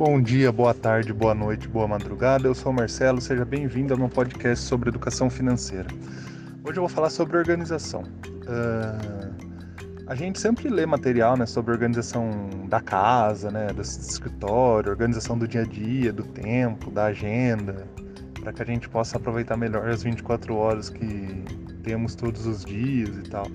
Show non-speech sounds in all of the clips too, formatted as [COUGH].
Bom dia, boa tarde, boa noite, boa madrugada. Eu sou o Marcelo, seja bem-vindo ao meu podcast sobre educação financeira. Hoje eu vou falar sobre organização. Uh, a gente sempre lê material né, sobre organização da casa, né, do escritório, organização do dia a dia, do tempo, da agenda, para que a gente possa aproveitar melhor as 24 horas que temos todos os dias e tal.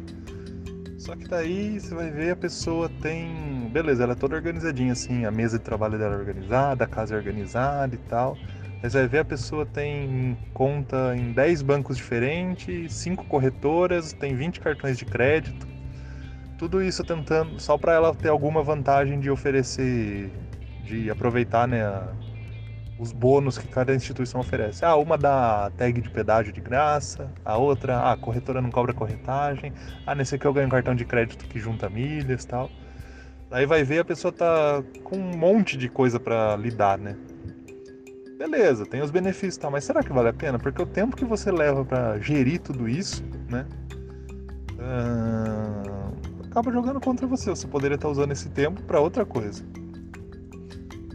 Só que daí você vai ver a pessoa tem. Beleza, ela é toda organizadinha assim, a mesa de trabalho dela é organizada, a casa é organizada e tal. Mas vai ver a pessoa tem conta em 10 bancos diferentes, 5 corretoras, tem 20 cartões de crédito. Tudo isso tentando, só para ela ter alguma vantagem de oferecer, de aproveitar né, os bônus que cada instituição oferece. Ah, uma dá tag de pedágio de graça, a outra, ah, a corretora não cobra corretagem, ah, nesse aqui eu ganho um cartão de crédito que junta milhas tal. Aí vai ver a pessoa tá com um monte de coisa para lidar, né? Beleza, tem os benefícios e tal, mas será que vale a pena? Porque o tempo que você leva para gerir tudo isso, né? Acaba jogando contra você. Você poderia estar usando esse tempo para outra coisa.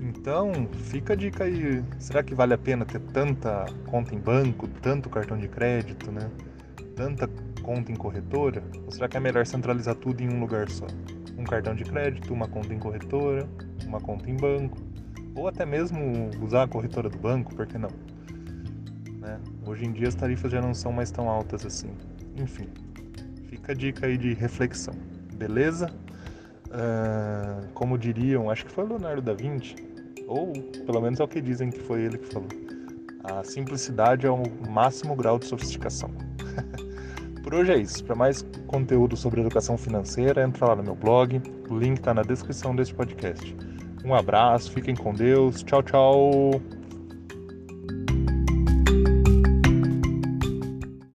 Então, fica a dica aí. Será que vale a pena ter tanta conta em banco, tanto cartão de crédito, né? Tanta conta em corretora? Ou será que é melhor centralizar tudo em um lugar só? Um cartão de crédito, uma conta em corretora, uma conta em banco, ou até mesmo usar a corretora do banco, por que não? Né? Hoje em dia as tarifas já não são mais tão altas assim. Enfim, fica a dica aí de reflexão, beleza? Uh, como diriam, acho que foi Leonardo da Vinci, ou pelo menos é o que dizem que foi ele que falou. A simplicidade é o máximo grau de sofisticação. [LAUGHS] Por hoje é isso. Para mais conteúdo sobre educação financeira, entra lá no meu blog. O link está na descrição deste podcast. Um abraço, fiquem com Deus. Tchau, tchau.